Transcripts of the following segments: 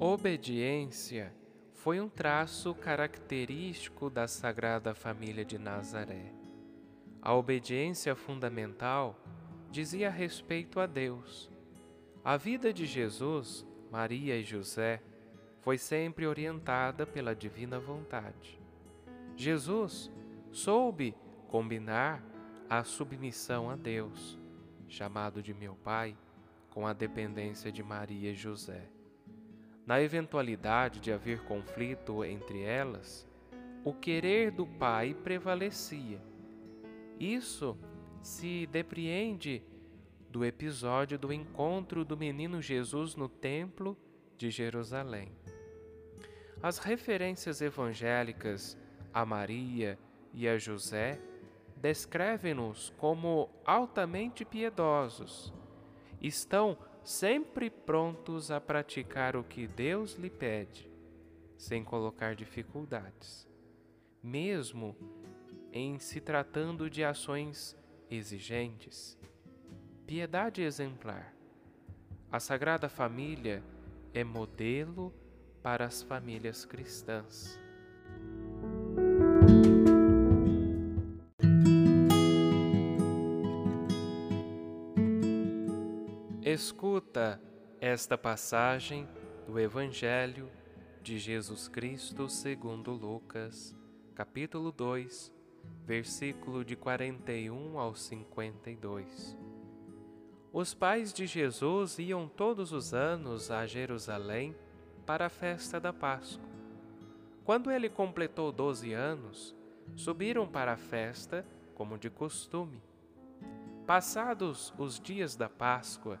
Obediência foi um traço característico da Sagrada Família de Nazaré. A obediência fundamental dizia respeito a Deus. A vida de Jesus, Maria e José foi sempre orientada pela divina vontade. Jesus soube combinar a submissão a Deus, chamado de meu Pai, com a dependência de Maria e José. Na eventualidade de haver conflito entre elas, o querer do Pai prevalecia. Isso se depreende do episódio do encontro do menino Jesus no Templo de Jerusalém. As referências evangélicas a Maria e a José descrevem-nos como altamente piedosos. Estão sempre prontos a praticar o que Deus lhe pede, sem colocar dificuldades, mesmo em se tratando de ações exigentes. Piedade exemplar. A Sagrada Família é modelo para as famílias cristãs. Escuta esta passagem do Evangelho de Jesus Cristo segundo Lucas, capítulo 2, versículo de 41 ao 52. Os pais de Jesus iam todos os anos a Jerusalém para a festa da Páscoa. Quando ele completou doze anos, subiram para a festa, como de costume. Passados os dias da Páscoa,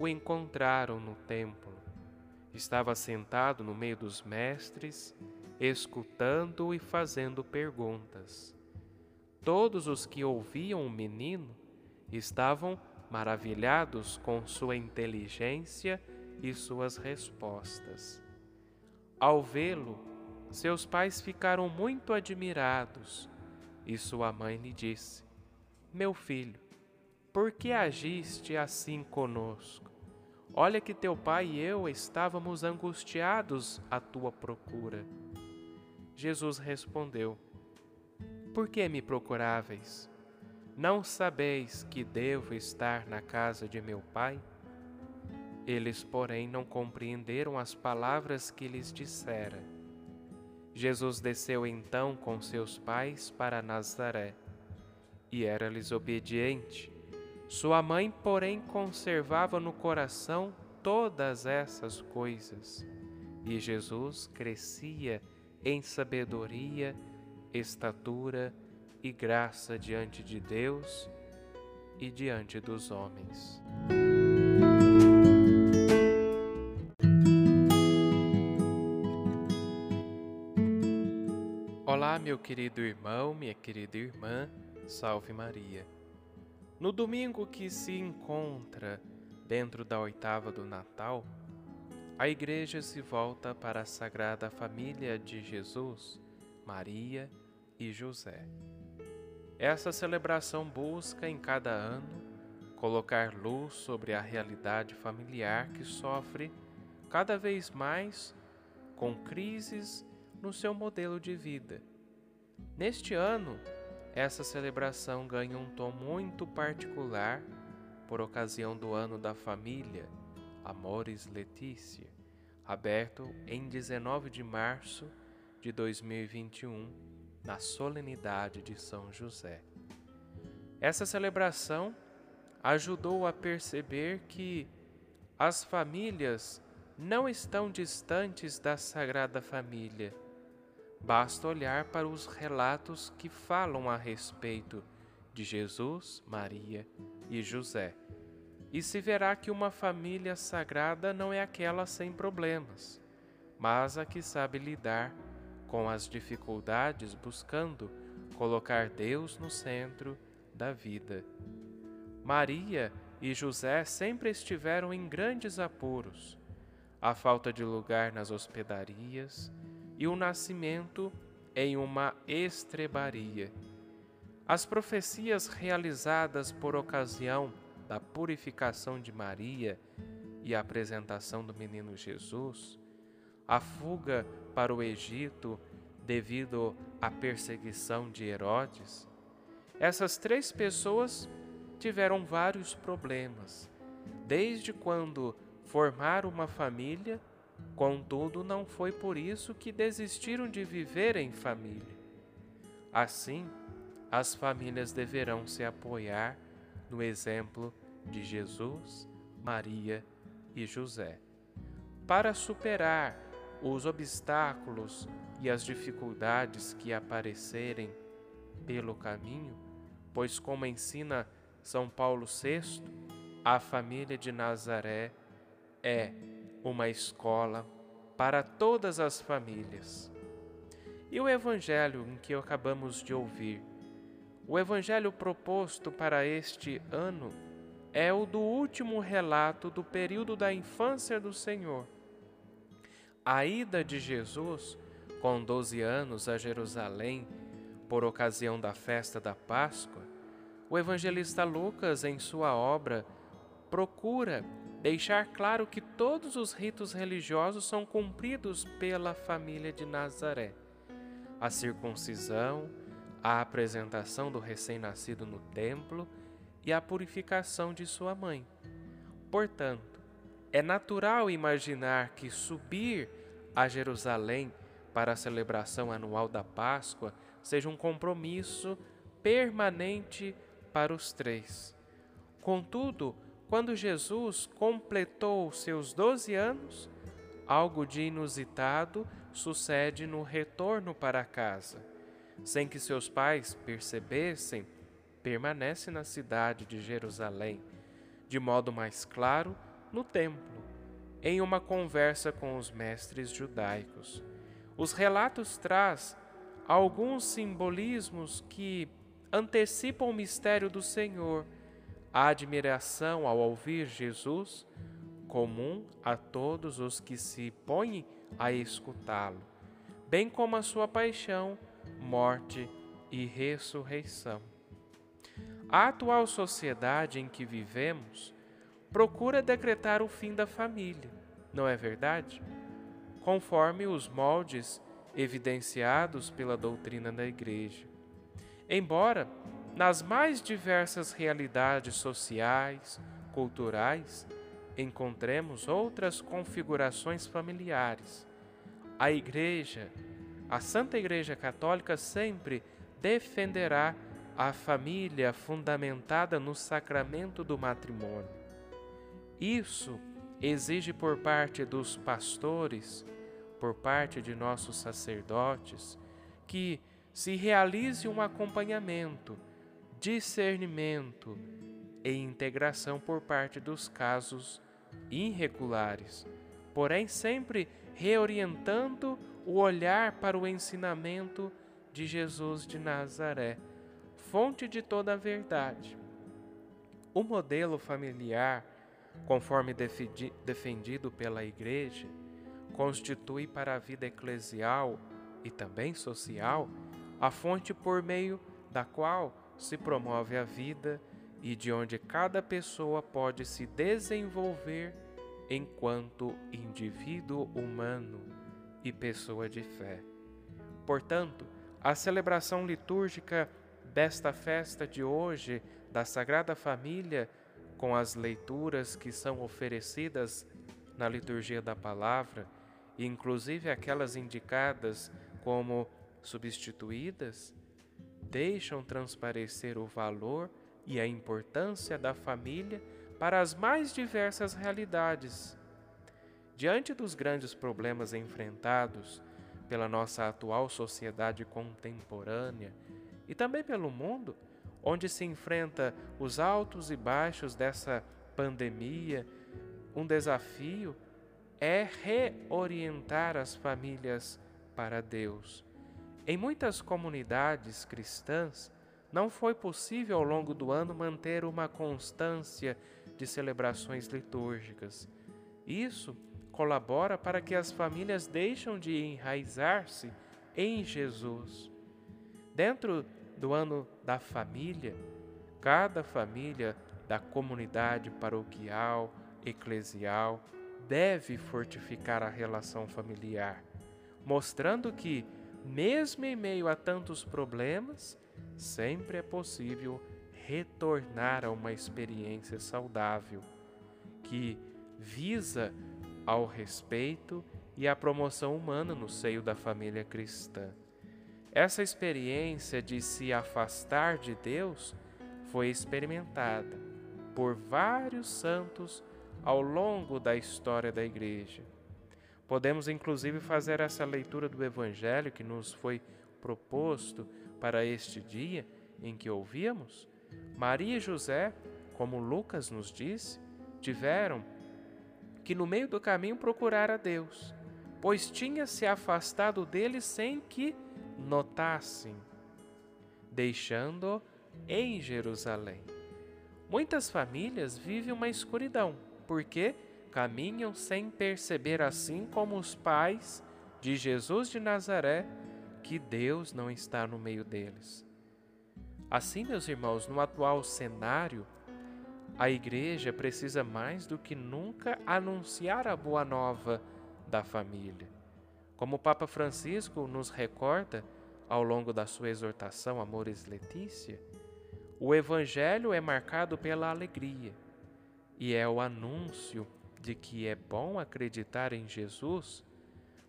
o encontraram no templo. Estava sentado no meio dos mestres, escutando e fazendo perguntas. Todos os que ouviam o menino estavam maravilhados com sua inteligência e suas respostas. Ao vê-lo, seus pais ficaram muito admirados e sua mãe lhe disse: Meu filho, por que agiste assim conosco? Olha que teu pai e eu estávamos angustiados à tua procura. Jesus respondeu: Por que me procuráveis? Não sabeis que devo estar na casa de meu pai? Eles, porém, não compreenderam as palavras que lhes dissera. Jesus desceu então com seus pais para Nazaré e era-lhes obediente. Sua mãe, porém, conservava no coração todas essas coisas. E Jesus crescia em sabedoria, estatura e graça diante de Deus e diante dos homens. Olá, meu querido irmão, minha querida irmã, salve Maria. No domingo que se encontra dentro da oitava do Natal, a igreja se volta para a Sagrada Família de Jesus, Maria e José. Essa celebração busca em cada ano colocar luz sobre a realidade familiar que sofre cada vez mais com crises no seu modelo de vida. Neste ano, essa celebração ganha um tom muito particular por ocasião do Ano da Família, Amores Letícia, aberto em 19 de março de 2021 na solenidade de São José. Essa celebração ajudou a perceber que as famílias não estão distantes da Sagrada Família. Basta olhar para os relatos que falam a respeito de Jesus, Maria e José, e se verá que uma família sagrada não é aquela sem problemas, mas a que sabe lidar com as dificuldades buscando colocar Deus no centro da vida. Maria e José sempre estiveram em grandes apuros. A falta de lugar nas hospedarias e o nascimento em uma estrebaria. As profecias realizadas por ocasião da purificação de Maria e a apresentação do menino Jesus, a fuga para o Egito devido à perseguição de Herodes, essas três pessoas tiveram vários problemas, desde quando formaram uma família, contudo, não foi por isso que desistiram de viver em família. Assim, as famílias deverão se apoiar no exemplo de Jesus, Maria e José. Para superar os obstáculos e as dificuldades que aparecerem pelo caminho, pois, como ensina São Paulo VI, a família de Nazaré é uma escola para todas as famílias. E o evangelho em que acabamos de ouvir, o evangelho proposto para este ano é o do último relato do período da infância do Senhor. A ida de Jesus, com 12 anos, a Jerusalém por ocasião da festa da Páscoa, o evangelista Lucas, em sua obra, procura deixar claro que todos os ritos religiosos são cumpridos pela família de Nazaré. A circuncisão, a apresentação do recém-nascido no templo e a purificação de sua mãe. Portanto, é natural imaginar que subir a Jerusalém para a celebração anual da Páscoa seja um compromisso permanente para os três. Contudo, quando Jesus completou seus doze anos, algo de inusitado sucede no retorno para casa. Sem que seus pais percebessem, permanece na cidade de Jerusalém, de modo mais claro, no templo, em uma conversa com os mestres judaicos. Os relatos traz alguns simbolismos que antecipam o mistério do Senhor, a admiração ao ouvir Jesus, comum a todos os que se põem a escutá-lo, bem como a sua paixão, morte e ressurreição. A atual sociedade em que vivemos procura decretar o fim da família, não é verdade? conforme os moldes evidenciados pela doutrina da Igreja. Embora, nas mais diversas realidades sociais, culturais, encontremos outras configurações familiares, a Igreja, a Santa Igreja Católica sempre defenderá a família fundamentada no sacramento do matrimônio. Isso exige por parte dos pastores, por parte de nossos sacerdotes, que se realize um acompanhamento, discernimento e integração por parte dos casos irregulares, porém sempre reorientando o olhar para o ensinamento de Jesus de Nazaré, fonte de toda a verdade. O modelo familiar conforme defendido pela Igreja, constitui para a vida eclesial e também social a fonte por meio da qual se promove a vida e de onde cada pessoa pode se desenvolver enquanto indivíduo humano e pessoa de fé. Portanto, a celebração litúrgica desta festa de hoje da Sagrada Família com as leituras que são oferecidas na liturgia da palavra, inclusive aquelas indicadas como substituídas, deixam transparecer o valor e a importância da família para as mais diversas realidades. Diante dos grandes problemas enfrentados pela nossa atual sociedade contemporânea e também pelo mundo, onde se enfrenta os altos e baixos dessa pandemia, um desafio é reorientar as famílias para Deus. Em muitas comunidades cristãs, não foi possível ao longo do ano manter uma constância de celebrações litúrgicas. Isso colabora para que as famílias deixem de enraizar-se em Jesus. Dentro do ano da família, cada família da comunidade paroquial, eclesial, deve fortificar a relação familiar, mostrando que, mesmo em meio a tantos problemas, sempre é possível retornar a uma experiência saudável que visa ao respeito e à promoção humana no seio da família cristã. Essa experiência de se afastar de Deus foi experimentada por vários santos ao longo da história da Igreja. Podemos inclusive fazer essa leitura do Evangelho que nos foi proposto para este dia em que ouvíamos. Maria e José, como Lucas nos disse, tiveram que no meio do caminho procurar a Deus, pois tinha se afastado dele sem que notassem, deixando-o em Jerusalém. Muitas famílias vivem uma escuridão porque caminham sem perceber, assim como os pais de Jesus de Nazaré, que Deus não está no meio deles. Assim, meus irmãos, no atual cenário, a igreja precisa mais do que nunca anunciar a boa nova da família. Como o Papa Francisco nos recorda ao longo da sua exortação Amores Letícia, o evangelho é marcado pela alegria e é o anúncio de que é bom acreditar em Jesus,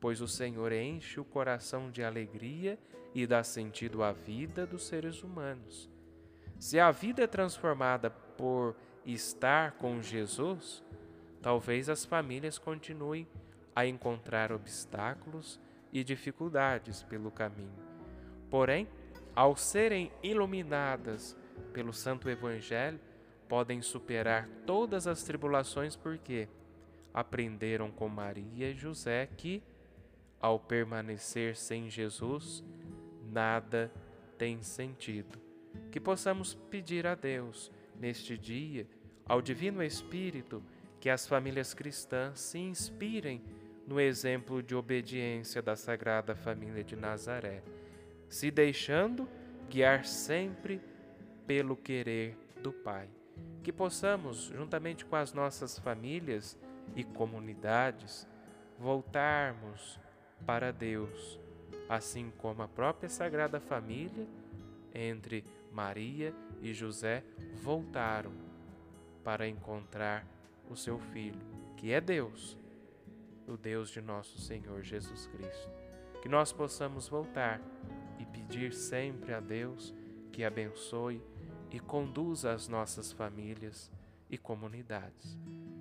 pois o Senhor enche o coração de alegria e dá sentido à vida dos seres humanos. Se a vida é transformada por estar com Jesus, talvez as famílias continuem a encontrar obstáculos e dificuldades pelo caminho. Porém, ao serem iluminadas pelo Santo Evangelho, podem superar todas as tribulações porque aprenderam com Maria e José que, ao permanecer sem Jesus, nada tem sentido. Que possamos pedir a Deus, neste dia, ao Divino Espírito, que as famílias cristãs se inspirem no exemplo de obediência da Sagrada Família de Nazaré, se deixando guiar sempre pelo querer do Pai que possamos, juntamente com as nossas famílias e comunidades, voltarmos para Deus, assim como a própria Sagrada Família, entre Maria e José, voltaram para encontrar o seu filho, que é Deus, o Deus de nosso Senhor Jesus Cristo. Que nós possamos voltar e pedir sempre a Deus que abençoe e conduza as nossas famílias e comunidades.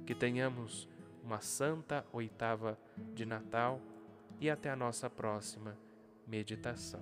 Que tenhamos uma santa oitava de Natal e até a nossa próxima meditação.